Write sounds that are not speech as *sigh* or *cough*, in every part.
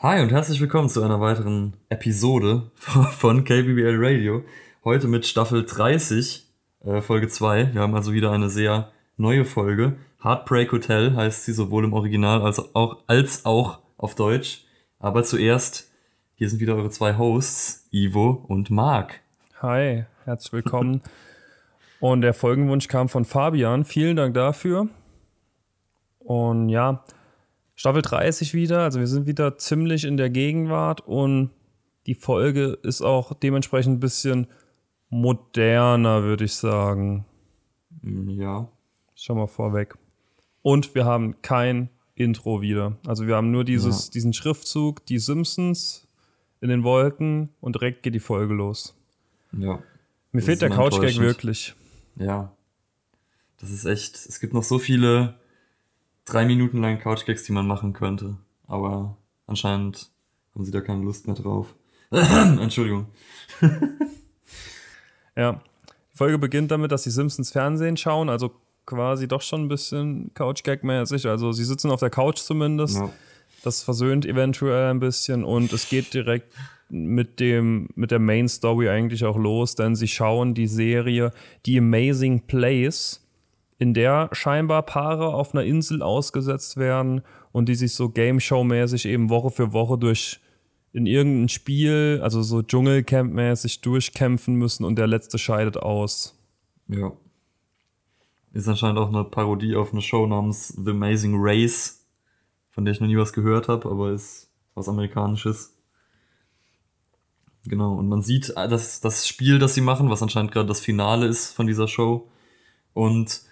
Hi und herzlich willkommen zu einer weiteren Episode *laughs* von KBBL Radio. Heute mit Staffel 30, äh, Folge 2. Wir haben also wieder eine sehr neue Folge. Heartbreak Hotel heißt sie sowohl im Original als auch, als auch auf Deutsch. Aber zuerst, hier sind wieder eure zwei Hosts, Ivo und Marc. Hi, herzlich willkommen. und der Folgenwunsch kam von Fabian. Vielen Dank dafür. Und ja, Staffel 30 wieder. Also wir sind wieder ziemlich in der Gegenwart und die Folge ist auch dementsprechend ein bisschen moderner, würde ich sagen. Ja. Schau mal vorweg. Und wir haben kein Intro wieder. Also wir haben nur dieses, ja. diesen Schriftzug, die Simpsons in den Wolken und direkt geht die Folge los. Ja. Mir fehlt der Couchgag wirklich. Ja. Das ist echt, es gibt noch so viele drei Minuten lang Couchgags, die man machen könnte. Aber anscheinend haben sie da keine Lust mehr drauf. *clears throat* Entschuldigung. *laughs* ja. Die Folge beginnt damit, dass die Simpsons Fernsehen schauen, also quasi doch schon ein bisschen Couchgag-mäßig. Also sie sitzen auf der Couch zumindest. Ja. Das versöhnt eventuell ein bisschen und es geht direkt mit dem mit der Main Story eigentlich auch los, denn sie schauen die Serie The Amazing Place in der scheinbar Paare auf einer Insel ausgesetzt werden und die sich so Game Show-mäßig eben Woche für Woche durch in irgendein Spiel, also so Dschungelcamp-mäßig durchkämpfen müssen und der letzte scheidet aus. Ja. Ist anscheinend auch eine Parodie auf eine Show namens The Amazing Race, von der ich noch nie was gehört habe, aber ist was Amerikanisches. Genau, und man sieht das, das Spiel, das sie machen, was anscheinend gerade das Finale ist von dieser Show. Und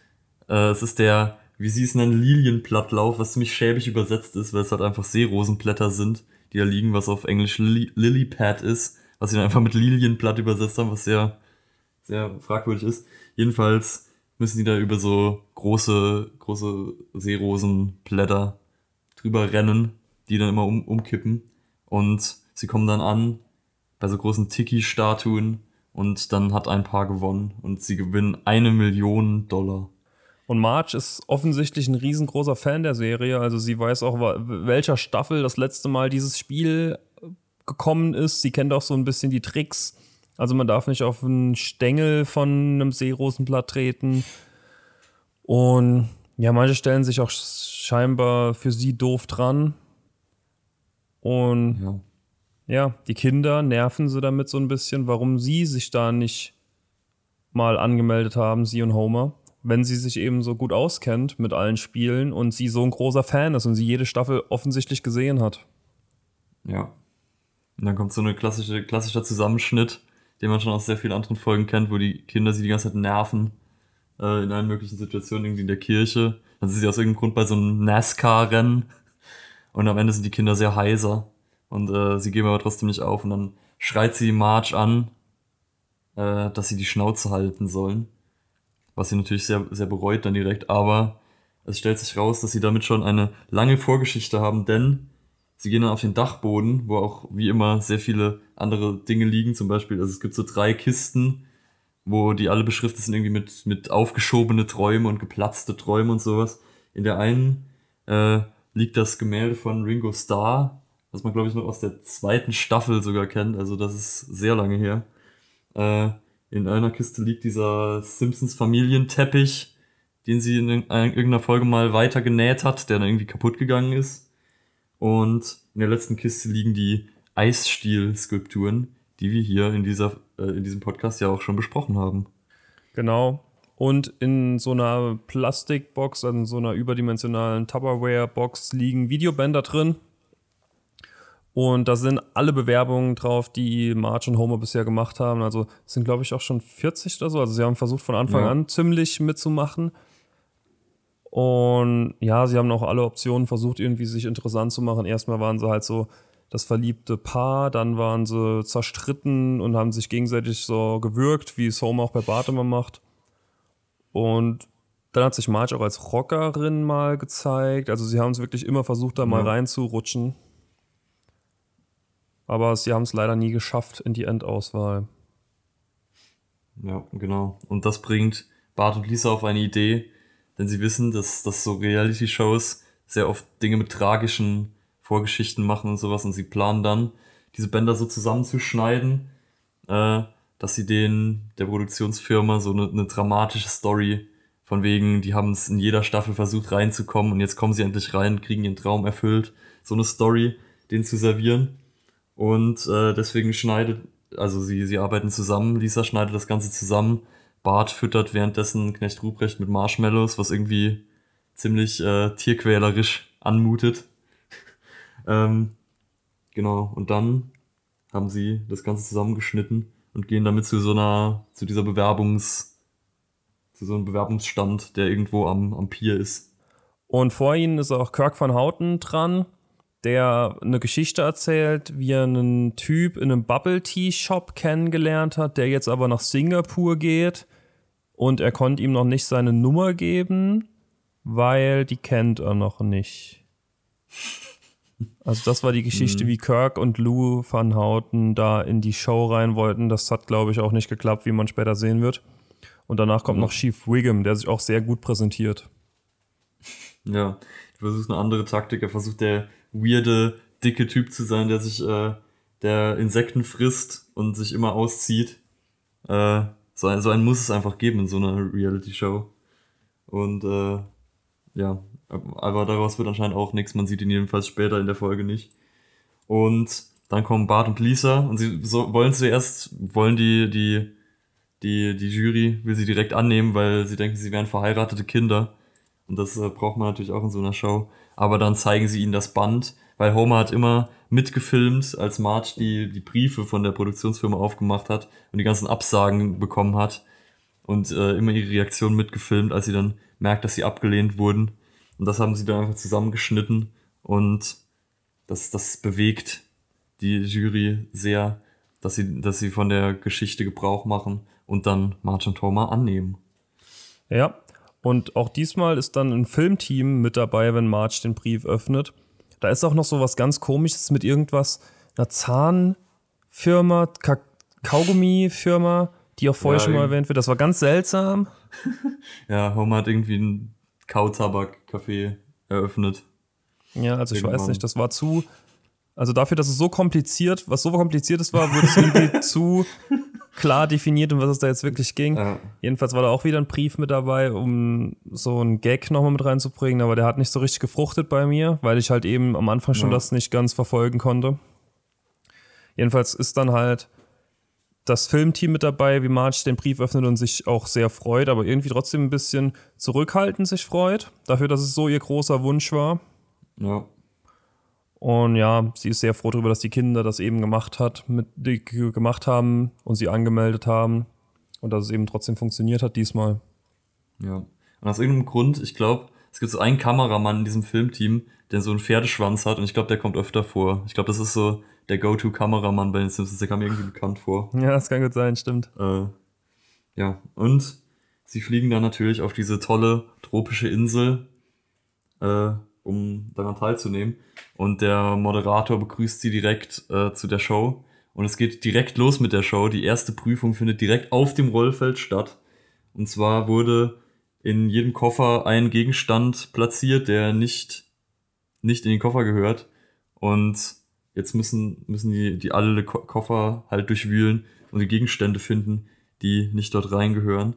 äh, es ist der, wie sie es nennen, Lilienblattlauf, was ziemlich schäbig übersetzt ist, weil es halt einfach Seerosenblätter sind, die da liegen, was auf Englisch Lily, Lilypad ist, was sie dann einfach mit Lilienblatt übersetzt haben, was sehr, sehr fragwürdig ist. Jedenfalls müssen die da über so große, große Seerosenblätter drüber rennen, die dann immer um, umkippen. Und sie kommen dann an bei so großen Tiki-Statuen und dann hat ein Paar gewonnen und sie gewinnen eine Million Dollar. Und Marge ist offensichtlich ein riesengroßer Fan der Serie. Also sie weiß auch, welcher Staffel das letzte Mal dieses Spiel gekommen ist. Sie kennt auch so ein bisschen die Tricks. Also man darf nicht auf einen Stängel von einem Seerosenblatt treten. Und ja, manche stellen sich auch scheinbar für sie doof dran. Und ja. ja, die Kinder nerven sie damit so ein bisschen, warum sie sich da nicht mal angemeldet haben, sie und Homer wenn sie sich eben so gut auskennt mit allen Spielen und sie so ein großer Fan ist und sie jede Staffel offensichtlich gesehen hat. Ja. Und dann kommt so ein klassische, klassischer Zusammenschnitt, den man schon aus sehr vielen anderen Folgen kennt, wo die Kinder sie die ganze Zeit nerven äh, in allen möglichen Situationen, irgendwie in der Kirche. Dann sind sie aus irgendeinem Grund bei so einem NASCAR-Rennen und am Ende sind die Kinder sehr heiser und äh, sie geben aber trotzdem nicht auf und dann schreit sie Marge an, äh, dass sie die Schnauze halten sollen was sie natürlich sehr, sehr bereut dann direkt, aber es stellt sich raus, dass sie damit schon eine lange Vorgeschichte haben, denn sie gehen dann auf den Dachboden, wo auch wie immer sehr viele andere Dinge liegen, zum Beispiel, also es gibt so drei Kisten, wo die alle beschriftet sind irgendwie mit, mit aufgeschobene Träume und geplatzte Träume und sowas. In der einen äh, liegt das Gemälde von Ringo Starr, was man glaube ich noch aus der zweiten Staffel sogar kennt, also das ist sehr lange her. Äh, in einer Kiste liegt dieser Simpsons Familienteppich, den sie in irgendeiner Folge mal weiter genäht hat, der dann irgendwie kaputt gegangen ist. Und in der letzten Kiste liegen die Eisstiel-Skulpturen, die wir hier in, dieser, äh, in diesem Podcast ja auch schon besprochen haben. Genau. Und in so einer Plastikbox, also in so einer überdimensionalen Tupperware-Box liegen Videobänder drin, und da sind alle Bewerbungen drauf, die March und Homer bisher gemacht haben. Also sind, glaube ich, auch schon 40 oder so. Also sie haben versucht von Anfang ja. an ziemlich mitzumachen. Und ja, sie haben auch alle Optionen versucht, irgendwie sich interessant zu machen. Erstmal waren sie halt so das verliebte Paar, dann waren sie zerstritten und haben sich gegenseitig so gewürgt, wie es Homer auch bei Bart immer macht. Und dann hat sich Marge auch als Rockerin mal gezeigt. Also sie haben es wirklich immer versucht, da ja. mal reinzurutschen. Aber sie haben es leider nie geschafft in die Endauswahl. Ja, genau. Und das bringt Bart und Lisa auf eine Idee, denn sie wissen, dass, dass so Reality-Shows sehr oft Dinge mit tragischen Vorgeschichten machen und sowas und sie planen dann, diese Bänder so zusammenzuschneiden, äh, dass sie den, der Produktionsfirma so eine, eine dramatische Story von wegen, die haben es in jeder Staffel versucht reinzukommen und jetzt kommen sie endlich rein, kriegen ihren Traum erfüllt, so eine Story, den zu servieren. Und äh, deswegen schneidet, also sie, sie arbeiten zusammen, Lisa schneidet das Ganze zusammen, Bart füttert währenddessen Knecht Ruprecht mit Marshmallows, was irgendwie ziemlich äh, tierquälerisch anmutet. *laughs* ähm, genau, und dann haben sie das Ganze zusammengeschnitten und gehen damit zu so einer, zu dieser Bewerbungs, zu so einem Bewerbungsstand, der irgendwo am, am Pier ist. Und vor ihnen ist auch Kirk van Houten dran, der eine Geschichte erzählt, wie er einen Typ in einem Bubble Tea Shop kennengelernt hat, der jetzt aber nach Singapur geht und er konnte ihm noch nicht seine Nummer geben, weil die kennt er noch nicht. Also das war die Geschichte, mhm. wie Kirk und Lou Van Houten da in die Show rein wollten. Das hat, glaube ich, auch nicht geklappt, wie man später sehen wird. Und danach kommt mhm. noch Chief Wiggum, der sich auch sehr gut präsentiert. Ja, du versuchst eine andere Taktik. Er versucht der weirde, dicke Typ zu sein, der sich, äh, der Insekten frisst und sich immer auszieht. Äh, so, ein, so einen muss es einfach geben in so einer Reality-Show. Und äh, ja, aber daraus wird anscheinend auch nichts. Man sieht ihn jedenfalls später in der Folge nicht. Und dann kommen Bart und Lisa und sie so, wollen zuerst, wollen die, die, die, die Jury will sie direkt annehmen, weil sie denken, sie wären verheiratete Kinder. Und das äh, braucht man natürlich auch in so einer Show. Aber dann zeigen sie ihnen das Band, weil Homer hat immer mitgefilmt, als Marge die, die Briefe von der Produktionsfirma aufgemacht hat und die ganzen Absagen bekommen hat. Und äh, immer ihre Reaktion mitgefilmt, als sie dann merkt, dass sie abgelehnt wurden. Und das haben sie dann einfach zusammengeschnitten und das, das bewegt die Jury sehr, dass sie, dass sie von der Geschichte Gebrauch machen und dann Martin Thoma annehmen. Ja, und auch diesmal ist dann ein Filmteam mit dabei, wenn Marge den Brief öffnet. Da ist auch noch so was ganz komisches mit irgendwas, einer Zahnfirma, Ka Kaugummi-Firma, die auch vorher ja, schon mal erwähnt wird. Das war ganz seltsam. *laughs* ja, Homer hat irgendwie ein Kautabak-Café eröffnet. Ja, also Irgendwann. ich weiß nicht, das war zu. Also dafür, dass es so kompliziert, was so kompliziert ist, war, wurde es irgendwie *laughs* zu klar definiert, um was es da jetzt wirklich ging. Ja. Jedenfalls war da auch wieder ein Brief mit dabei, um so einen Gag nochmal mit reinzubringen, aber der hat nicht so richtig gefruchtet bei mir, weil ich halt eben am Anfang schon ja. das nicht ganz verfolgen konnte. Jedenfalls ist dann halt das Filmteam mit dabei, wie Marge den Brief öffnet und sich auch sehr freut, aber irgendwie trotzdem ein bisschen zurückhaltend sich freut, dafür, dass es so ihr großer Wunsch war. Ja. Und ja, sie ist sehr froh darüber, dass die Kinder das eben gemacht hat, mit, gemacht haben und sie angemeldet haben und dass es eben trotzdem funktioniert hat diesmal. Ja. Und aus irgendeinem Grund, ich glaube, es gibt so einen Kameramann in diesem Filmteam, der so einen Pferdeschwanz hat und ich glaube, der kommt öfter vor. Ich glaube, das ist so der Go-To-Kameramann bei den Simpsons, der kam mir irgendwie bekannt vor. *laughs* Ja, das kann gut sein, stimmt. Äh, ja, und sie fliegen dann natürlich auf diese tolle tropische Insel, äh, um daran teilzunehmen. Und der Moderator begrüßt sie direkt äh, zu der Show. Und es geht direkt los mit der Show. Die erste Prüfung findet direkt auf dem Rollfeld statt. Und zwar wurde in jedem Koffer ein Gegenstand platziert, der nicht, nicht in den Koffer gehört. Und Jetzt müssen, müssen die, die alle Ko Koffer halt durchwühlen und die Gegenstände finden, die nicht dort reingehören.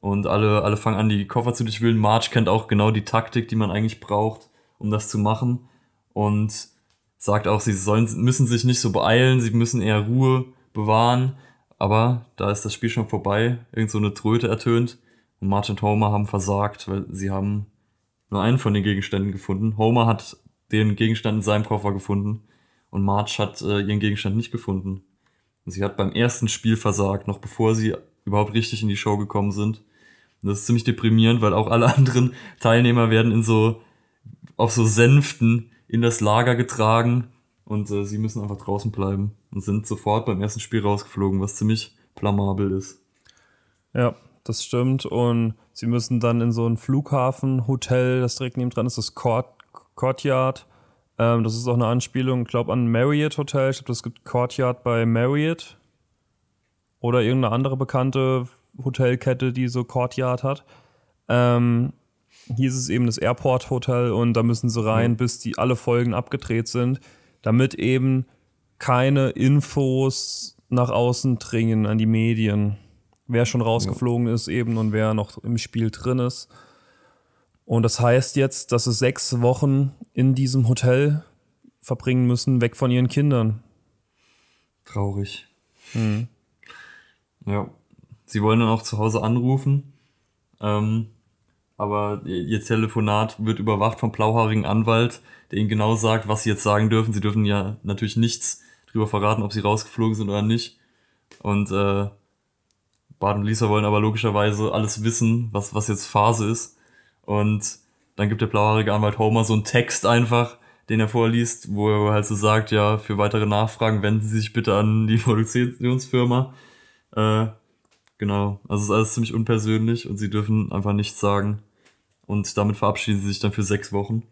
Und alle, alle fangen an, die Koffer zu durchwühlen. Marge kennt auch genau die Taktik, die man eigentlich braucht, um das zu machen. Und sagt auch, sie sollen, müssen sich nicht so beeilen, sie müssen eher Ruhe bewahren. Aber da ist das Spiel schon vorbei. Irgend so eine Tröte ertönt. Und Marge und Homer haben versagt, weil sie haben nur einen von den Gegenständen gefunden. Homer hat den Gegenstand in seinem Koffer gefunden und Marge hat äh, ihren Gegenstand nicht gefunden. Und sie hat beim ersten Spiel versagt, noch bevor sie überhaupt richtig in die Show gekommen sind. Und das ist ziemlich deprimierend, weil auch alle *laughs* anderen Teilnehmer werden in so auf so Sänften in das Lager getragen und äh, sie müssen einfach draußen bleiben und sind sofort beim ersten Spiel rausgeflogen, was ziemlich blamabel ist. Ja, das stimmt. Und sie müssen dann in so ein Flughafenhotel, das direkt neben dran ist, das Court, Courtyard. Ähm, das ist auch eine Anspielung, ich glaube, an Marriott Hotel. Ich glaube, das gibt Courtyard bei Marriott. Oder irgendeine andere bekannte Hotelkette, die so Courtyard hat. Ähm, hier ist es eben das Airport Hotel und da müssen sie rein, ja. bis die alle Folgen abgedreht sind, damit eben keine Infos nach außen dringen an die Medien. Wer schon rausgeflogen ja. ist eben und wer noch im Spiel drin ist. Und das heißt jetzt, dass sie sechs Wochen in diesem Hotel verbringen müssen, weg von ihren Kindern. Traurig. Mhm. Ja. Sie wollen dann auch zu Hause anrufen. Ähm, aber ihr Telefonat wird überwacht vom blauhaarigen Anwalt, der ihnen genau sagt, was sie jetzt sagen dürfen. Sie dürfen ja natürlich nichts drüber verraten, ob sie rausgeflogen sind oder nicht. Und äh, Bart und Lisa wollen aber logischerweise alles wissen, was, was jetzt Phase ist. Und dann gibt der blauhaarige Anwalt Homer so einen Text einfach, den er vorliest, wo er halt so sagt, ja, für weitere Nachfragen wenden Sie sich bitte an die *laughs* Produktionsfirma. Äh, genau, also es ist alles ziemlich unpersönlich und sie dürfen einfach nichts sagen. Und damit verabschieden sie sich dann für sechs Wochen.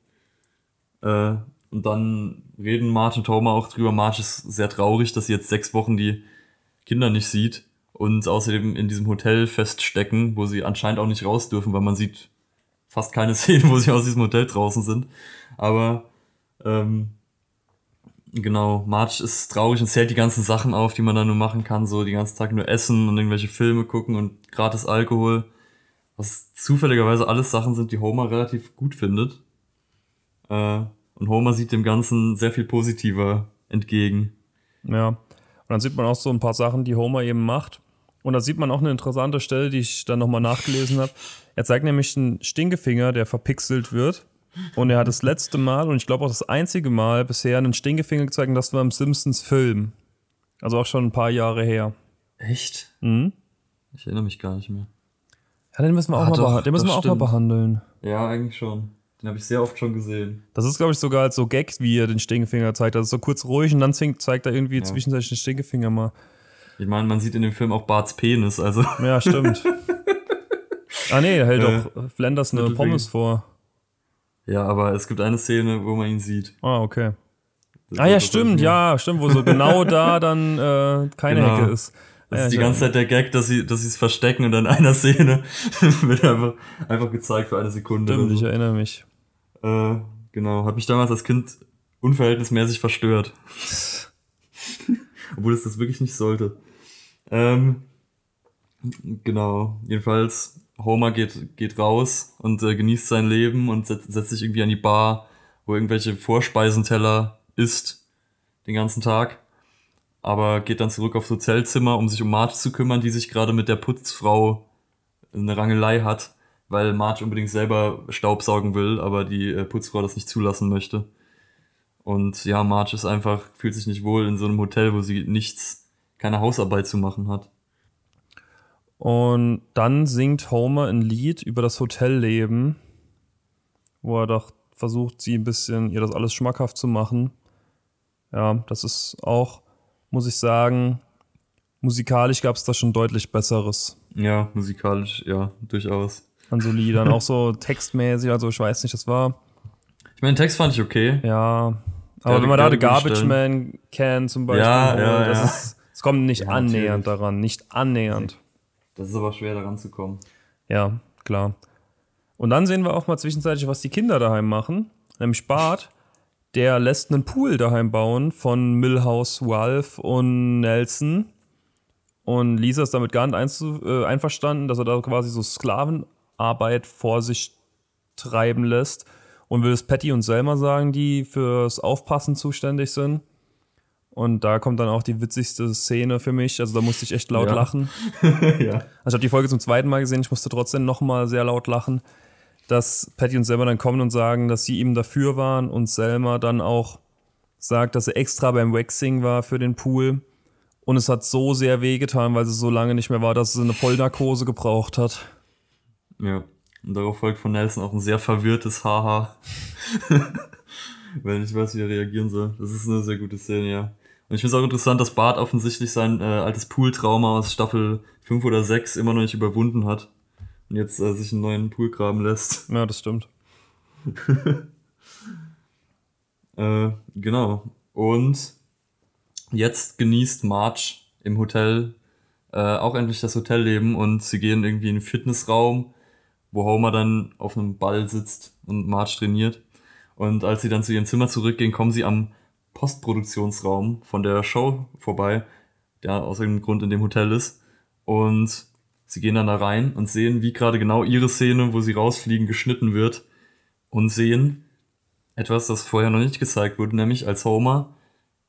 Äh, und dann reden Marge und Homer auch drüber. Marge ist sehr traurig, dass sie jetzt sechs Wochen die Kinder nicht sieht und außerdem in diesem Hotel feststecken, wo sie anscheinend auch nicht raus dürfen, weil man sieht fast keine *laughs* Szenen, wo sie aus diesem Hotel draußen sind. Aber ähm, genau, Marge ist traurig und zählt die ganzen Sachen auf, die man da nur machen kann, so die ganzen Tag nur essen und irgendwelche Filme gucken und gratis Alkohol, was zufälligerweise alles Sachen sind, die Homer relativ gut findet. Äh, und Homer sieht dem Ganzen sehr viel positiver entgegen. Ja, und dann sieht man auch so ein paar Sachen, die Homer eben macht. Und da sieht man auch eine interessante Stelle, die ich dann nochmal nachgelesen habe. Er zeigt nämlich einen Stinkefinger, der verpixelt wird. Und er hat das letzte Mal und ich glaube auch das einzige Mal bisher einen Stinkefinger gezeigt, und das war im Simpsons-Film. Also auch schon ein paar Jahre her. Echt? Mhm. Ich erinnere mich gar nicht mehr. Ja, den müssen wir auch, ah, mal, doch, den müssen wir auch mal behandeln. Ja, eigentlich schon. Den habe ich sehr oft schon gesehen. Das ist, glaube ich, sogar als so Gag, wie er den Stinkefinger zeigt. Also so kurz ruhig und dann zeigt er irgendwie ja. zwischenzeitlich den Stinkefinger mal. Ich meine, man sieht in dem Film auch Barts Penis, also. Ja, stimmt. *laughs* ah nee, er hält äh, doch Flanders eine Pommes vor. Ja, aber es gibt eine Szene, wo man ihn sieht. Ah, okay. Das ah ja, stimmt, ja, stimmt, wo so genau *laughs* da dann äh, keine genau. Hecke ist. Das ja, ist die ganze Zeit der Gag, dass sie dass sie es verstecken und dann in einer Szene *laughs* wird einfach, einfach gezeigt für eine Sekunde. Stimmt, so. ich erinnere mich. Äh, genau, hat mich damals als Kind unverhältnismäßig verstört. *laughs* Obwohl es das wirklich nicht sollte. Ähm, genau, jedenfalls Homer geht, geht raus und äh, genießt sein Leben und setzt, setzt sich irgendwie an die Bar, wo irgendwelche Vorspeisenteller isst den ganzen Tag. Aber geht dann zurück aufs Hotelzimmer, um sich um Marge zu kümmern, die sich gerade mit der Putzfrau eine Rangelei hat, weil Marge unbedingt selber Staubsaugen will, aber die äh, Putzfrau das nicht zulassen möchte. Und ja, Marge ist einfach, fühlt sich nicht wohl in so einem Hotel, wo sie nichts, keine Hausarbeit zu machen hat. Und dann singt Homer ein Lied über das Hotelleben, wo er doch versucht, sie ein bisschen, ihr das alles schmackhaft zu machen. Ja, das ist auch, muss ich sagen, musikalisch gab es da schon deutlich Besseres. Ja, musikalisch, ja, durchaus. An so Liedern, auch *laughs* so textmäßig, also ich weiß nicht, das war. Ich meine, Text fand ich okay. Ja, aber wenn man da The Garbage Man kennt zum Beispiel, ja, ja, das, ja. Ist, es kommt nicht ja, annähernd daran, nicht annähernd. Das ist aber schwer daran zu kommen. Ja, klar. Und dann sehen wir auch mal zwischenzeitlich, was die Kinder daheim machen. Nämlich Bart, der lässt einen Pool daheim bauen von Millhouse, Ralph und Nelson. Und Lisa ist damit gar nicht äh, einverstanden, dass er da quasi so Sklavenarbeit vor sich treiben lässt. Und will es Patty und Selma sagen, die fürs Aufpassen zuständig sind. Und da kommt dann auch die witzigste Szene für mich. Also da musste ich echt laut ja. lachen. *laughs* ja. Also ich habe die Folge zum zweiten Mal gesehen, ich musste trotzdem nochmal sehr laut lachen, dass Patty und Selma dann kommen und sagen, dass sie ihm dafür waren und Selma dann auch sagt, dass er extra beim Waxing war für den Pool. Und es hat so sehr wehgetan, weil sie so lange nicht mehr war, dass sie eine Vollnarkose gebraucht hat. Ja, und darauf folgt von Nelson auch ein sehr verwirrtes Haha. *laughs* Weil ich weiß, wie er reagieren soll. Das ist eine sehr gute Szene, ja. Und ich finde es auch interessant, dass Bart offensichtlich sein äh, altes Pooltrauma aus Staffel 5 oder 6 immer noch nicht überwunden hat. Und jetzt äh, sich einen neuen Pool graben lässt. Ja, das stimmt. *laughs* äh, genau. Und jetzt genießt Marge im Hotel äh, auch endlich das Hotelleben und sie gehen irgendwie in den Fitnessraum wo Homer dann auf einem Ball sitzt und Marge trainiert. Und als sie dann zu ihrem Zimmer zurückgehen, kommen sie am Postproduktionsraum von der Show vorbei, der aus irgendeinem Grund in dem Hotel ist. Und sie gehen dann da rein und sehen, wie gerade genau ihre Szene, wo sie rausfliegen, geschnitten wird. Und sehen etwas, das vorher noch nicht gezeigt wurde, nämlich als Homer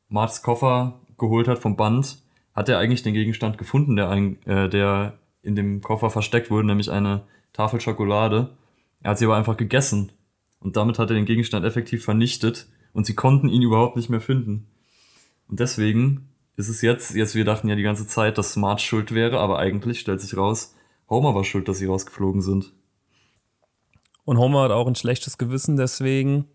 Marts Koffer geholt hat vom Band, hat er eigentlich den Gegenstand gefunden, der, ein, äh, der in dem Koffer versteckt wurde, nämlich eine Tafel Schokolade. Er hat sie aber einfach gegessen. Und damit hat er den Gegenstand effektiv vernichtet und sie konnten ihn überhaupt nicht mehr finden. Und deswegen ist es jetzt, jetzt wir dachten ja die ganze Zeit, dass Smart schuld wäre, aber eigentlich stellt sich raus, Homer war schuld, dass sie rausgeflogen sind. Und Homer hat auch ein schlechtes Gewissen deswegen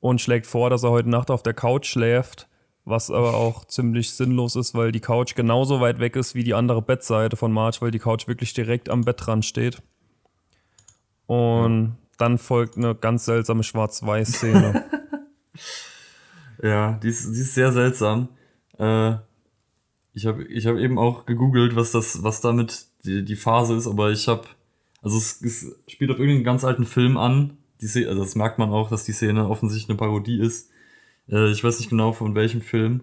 und schlägt vor, dass er heute Nacht auf der Couch schläft, was aber auch ziemlich sinnlos ist, weil die Couch genauso weit weg ist wie die andere Bettseite von Marge, weil die Couch wirklich direkt am Bettrand steht. Und dann folgt eine ganz seltsame Schwarz-Weiß-Szene. *laughs* *laughs* ja, die ist, die ist sehr seltsam. Äh, ich habe ich hab eben auch gegoogelt, was das, was damit die, die Phase ist, aber ich habe, also es, es spielt auf irgendeinen ganz alten Film an. Die Szene, also das merkt man auch, dass die Szene offensichtlich eine Parodie ist. Äh, ich weiß nicht genau von welchem Film.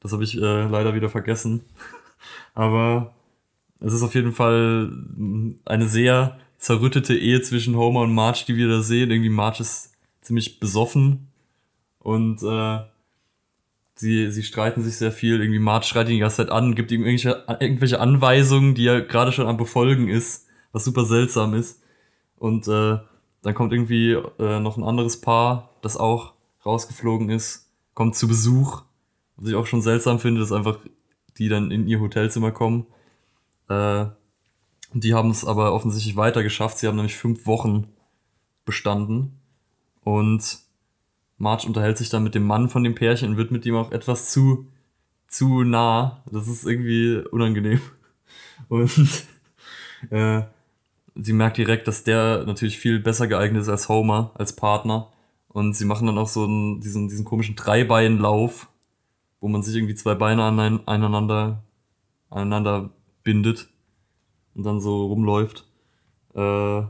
Das habe ich äh, leider wieder vergessen. *laughs* aber es ist auf jeden Fall eine sehr zerrüttete Ehe zwischen Homer und Marge, die wir da sehen. Irgendwie Marge ist ziemlich besoffen und äh, sie, sie streiten sich sehr viel. Irgendwie Marge schreit ihn die ganze Zeit an, gibt ihm irgendwelche, irgendwelche Anweisungen, die er gerade schon am Befolgen ist, was super seltsam ist. Und äh, dann kommt irgendwie äh, noch ein anderes Paar, das auch rausgeflogen ist, kommt zu Besuch. Was ich auch schon seltsam finde, dass einfach die dann in ihr Hotelzimmer kommen. Äh, die haben es aber offensichtlich weiter geschafft. Sie haben nämlich fünf Wochen bestanden. Und Marge unterhält sich dann mit dem Mann von dem Pärchen und wird mit ihm auch etwas zu, zu nah. Das ist irgendwie unangenehm. *laughs* Und äh, sie merkt direkt, dass der natürlich viel besser geeignet ist als Homer, als Partner. Und sie machen dann auch so einen, diesen, diesen komischen Dreibeinlauf, wo man sich irgendwie zwei Beine aneinander, aneinander bindet und dann so rumläuft. Äh,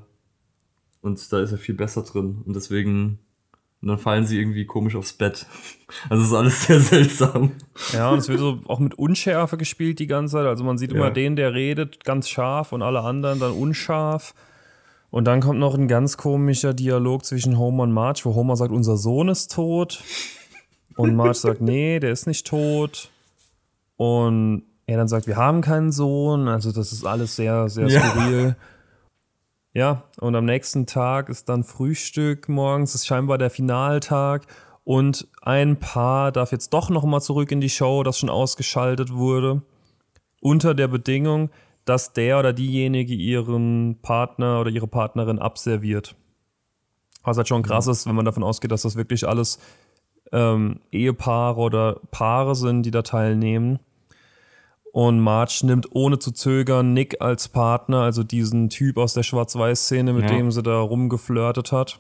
und da ist er viel besser drin. Und deswegen, und dann fallen sie irgendwie komisch aufs Bett. *laughs* Also ist alles sehr seltsam. Ja, und es wird so auch mit Unschärfe gespielt die ganze Zeit. Also man sieht immer ja. den, der redet, ganz scharf und alle anderen dann unscharf. Und dann kommt noch ein ganz komischer Dialog zwischen Homer und Marge, wo Homer sagt, unser Sohn ist tot. Und Marge sagt, nee, der ist nicht tot. Und er dann sagt, wir haben keinen Sohn. Also das ist alles sehr, sehr skurril. Ja. Ja, und am nächsten Tag ist dann Frühstück morgens, ist scheinbar der Finaltag. Und ein Paar darf jetzt doch nochmal zurück in die Show, das schon ausgeschaltet wurde. Unter der Bedingung, dass der oder diejenige ihren Partner oder ihre Partnerin abserviert. Was halt schon krass ist, wenn man davon ausgeht, dass das wirklich alles ähm, Ehepaare oder Paare sind, die da teilnehmen. Und Marge nimmt ohne zu zögern Nick als Partner, also diesen Typ aus der Schwarz-Weiß-Szene, mit ja. dem sie da rumgeflirtet hat.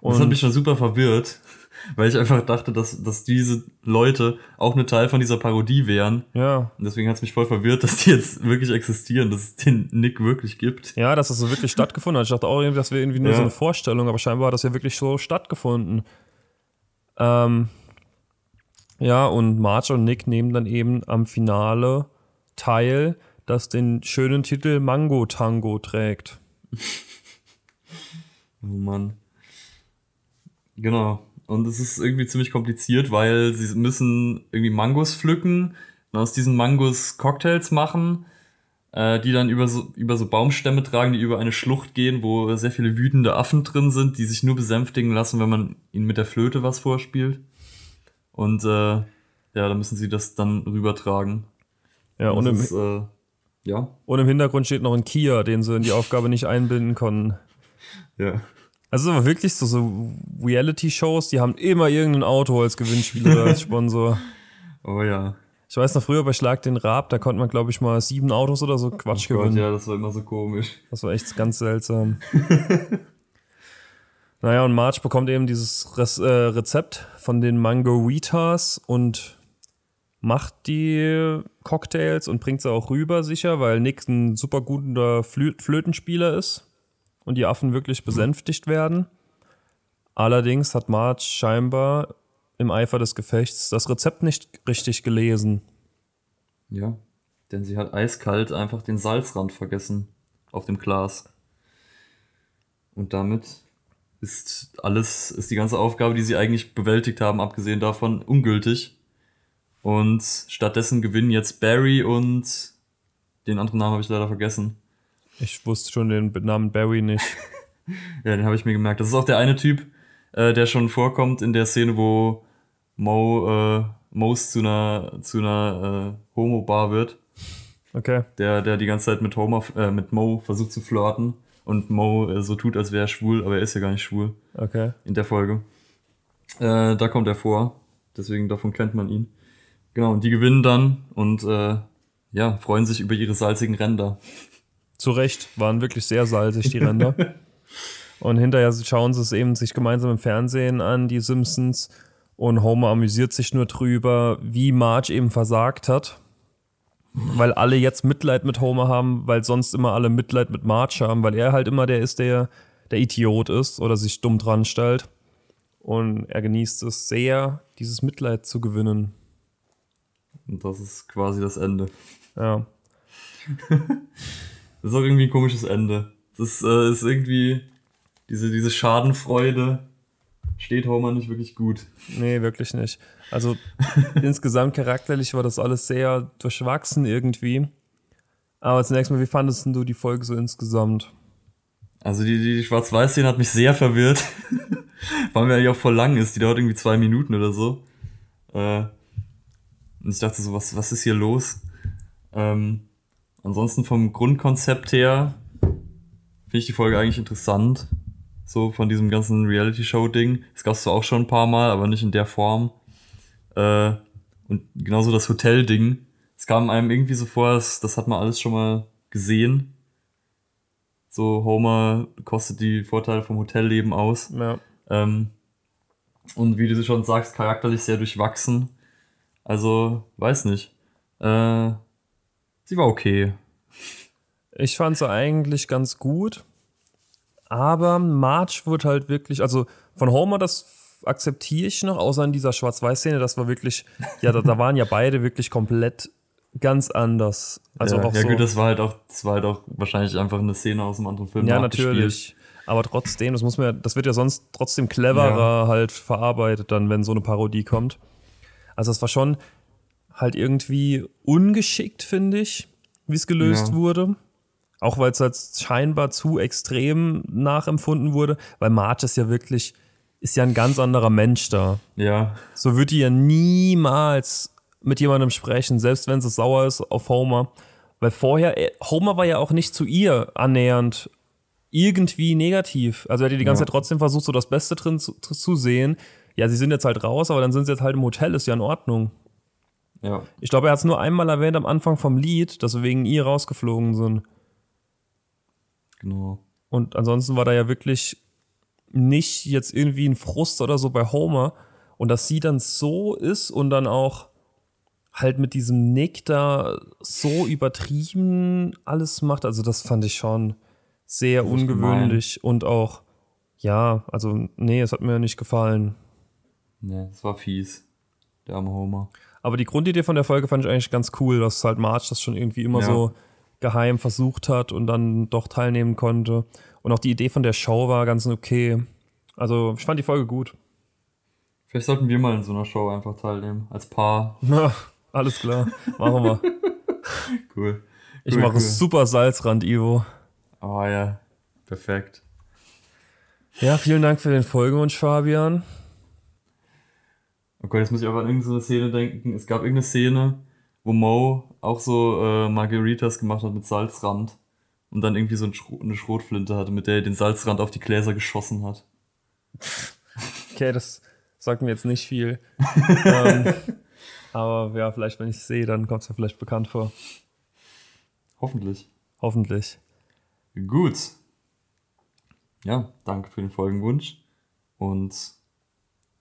Und das hat mich schon super verwirrt, *laughs* weil ich einfach dachte, dass, dass diese Leute auch eine Teil von dieser Parodie wären. Ja. Und deswegen hat es mich voll verwirrt, dass die jetzt wirklich existieren, dass es den Nick wirklich gibt. Ja, dass das so wirklich stattgefunden hat. Ich dachte auch, das wäre irgendwie nur ja. so eine Vorstellung, aber scheinbar hat das ja wirklich so stattgefunden. Ähm, ja, und Marge und Nick nehmen dann eben am Finale teil, das den schönen Titel Mango Tango trägt. *laughs* oh Mann. Genau. Und es ist irgendwie ziemlich kompliziert, weil sie müssen irgendwie Mangos pflücken und aus diesen Mangos Cocktails machen, äh, die dann über so, über so Baumstämme tragen, die über eine Schlucht gehen, wo sehr viele wütende Affen drin sind, die sich nur besänftigen lassen, wenn man ihnen mit der Flöte was vorspielt. Und äh, ja, da müssen sie das dann rübertragen. Ja, und, und im, ist, äh, ja. und im Hintergrund steht noch ein Kia, den sie in die Aufgabe nicht einbinden konnten. Ja. Also aber wirklich so, so Reality-Shows, die haben immer irgendein Auto als Gewinnspiel oder als Sponsor. *laughs* Oh ja. Ich weiß noch früher bei Schlag den Rab, da konnte man, glaube ich, mal sieben Autos oder so Quatsch oh Gott, gewinnen. Ja, das war immer so komisch. Das war echt ganz seltsam. *laughs* Naja, und Marge bekommt eben dieses Re äh, Rezept von den Mango-Ritas und macht die Cocktails und bringt sie auch rüber sicher, weil Nick ein super guter Flö Flötenspieler ist. und die Affen wirklich besänftigt werden. Allerdings hat Marge scheinbar im Eifer des Gefechts das Rezept nicht richtig gelesen. Ja, denn sie hat eiskalt einfach den Salzrand vergessen auf dem Glas. Und damit ist alles, ist die ganze Aufgabe, die sie eigentlich bewältigt haben, abgesehen davon, ungültig. Und stattdessen gewinnen jetzt Barry und den anderen Namen habe ich leider vergessen. Ich wusste schon den Namen Barry nicht. *laughs* ja, den habe ich mir gemerkt. Das ist auch der eine Typ, äh, der schon vorkommt in der Szene, wo Mo, äh, Mo's zu einer, zu einer äh, Homo-Bar wird. Okay. Der, der die ganze Zeit mit, Homer, äh, mit Mo versucht zu flirten und Mo äh, so tut, als wäre er schwul, aber er ist ja gar nicht schwul. Okay. In der Folge. Äh, da kommt er vor, deswegen davon kennt man ihn. Genau, und die gewinnen dann und äh, ja, freuen sich über ihre salzigen Ränder. Zu Recht, waren wirklich sehr salzig, die Ränder. *laughs* und hinterher schauen sie es eben sich gemeinsam im Fernsehen an, die Simpsons. Und Homer amüsiert sich nur drüber, wie Marge eben versagt hat. Weil alle jetzt Mitleid mit Homer haben, weil sonst immer alle Mitleid mit Marge haben, weil er halt immer der ist, der der Idiot ist oder sich dumm dran stellt. Und er genießt es sehr, dieses Mitleid zu gewinnen. Und das ist quasi das Ende. Ja. das *laughs* ist auch irgendwie ein komisches Ende. Das äh, ist irgendwie diese, diese Schadenfreude steht Homer nicht wirklich gut. Nee, wirklich nicht. Also *laughs* insgesamt charakterlich war das alles sehr durchwachsen irgendwie. Aber zunächst mal, wie fandest du die Folge so insgesamt? Also die, die Schwarz-Weiß-Szene hat mich sehr verwirrt. *laughs* Weil mir eigentlich auch voll lang ist. Die dauert irgendwie zwei Minuten oder so. Äh, und ich dachte so, was, was ist hier los? Ähm, ansonsten vom Grundkonzept her finde ich die Folge eigentlich interessant. So von diesem ganzen Reality-Show-Ding. Das gab es zwar auch schon ein paar Mal, aber nicht in der Form. Äh, und genauso das Hotel-Ding. Es kam einem irgendwie so vor, das, das hat man alles schon mal gesehen. So, Homer kostet die Vorteile vom Hotelleben aus. Ja. Ähm, und wie du schon sagst, charakterlich sehr durchwachsen. Also, weiß nicht. Äh, sie war okay. Ich fand sie eigentlich ganz gut. Aber March wird halt wirklich, also von Homer, das akzeptiere ich noch, außer in dieser Schwarz-Weiß-Szene, das war wirklich, ja, da, da, waren ja beide wirklich komplett ganz anders. Also ja, auch ja so, gut, das war halt auch, das war halt auch wahrscheinlich einfach eine Szene aus einem anderen Film. Ja, natürlich. Aber trotzdem, das muss man ja, das wird ja sonst trotzdem cleverer ja. halt verarbeitet, dann, wenn so eine Parodie kommt. Also das war schon halt irgendwie ungeschickt, finde ich, wie es gelöst ja. wurde. Auch weil es halt scheinbar zu extrem nachempfunden wurde, weil Marge ist ja wirklich, ist ja ein ganz anderer Mensch da. Ja. So würde die ja niemals mit jemandem sprechen, selbst wenn sie sauer ist auf Homer. Weil vorher, äh, Homer war ja auch nicht zu ihr annähernd irgendwie negativ. Also er hat die ganze ja. Zeit trotzdem versucht, so das Beste drin zu, zu sehen. Ja, sie sind jetzt halt raus, aber dann sind sie jetzt halt im Hotel, ist ja in Ordnung. Ja. Ich glaube, er hat es nur einmal erwähnt am Anfang vom Lied, dass wir wegen ihr rausgeflogen sind. Genau. Und ansonsten war da ja wirklich nicht jetzt irgendwie ein Frust oder so bei Homer. Und dass sie dann so ist und dann auch halt mit diesem Nick da so übertrieben alles macht, also das fand ich schon sehr ungewöhnlich gemein. und auch, ja, also nee, es hat mir nicht gefallen. Nee, es war fies, der arme Homer. Aber die Grundidee von der Folge fand ich eigentlich ganz cool, dass halt Marge das schon irgendwie immer ja. so geheim versucht hat und dann doch teilnehmen konnte. Und auch die Idee von der Show war ganz okay. Also ich fand die Folge gut. Vielleicht sollten wir mal in so einer Show einfach teilnehmen, als Paar. *laughs* Na, alles klar, machen wir. *laughs* cool. Ich cool, mache cool. super Salzrand, Ivo. Oh ja, perfekt. Ja, vielen Dank für den Folgewunsch, Fabian. Oh Gott, jetzt muss ich aber an irgendeine Szene denken. Es gab irgendeine Szene, wo Mo auch so äh, Margaritas gemacht hat mit Salzrand und dann irgendwie so eine Schrotflinte hatte, mit der er den Salzrand auf die Gläser geschossen hat. Okay, das sagt mir jetzt nicht viel. *laughs* ähm, aber ja, vielleicht, wenn ich es sehe, dann kommt es mir vielleicht bekannt vor. Hoffentlich. Hoffentlich. Gut. Ja, danke für den Folgenwunsch. Und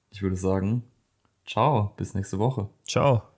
ich würde sagen, ciao, bis nächste Woche. Ciao.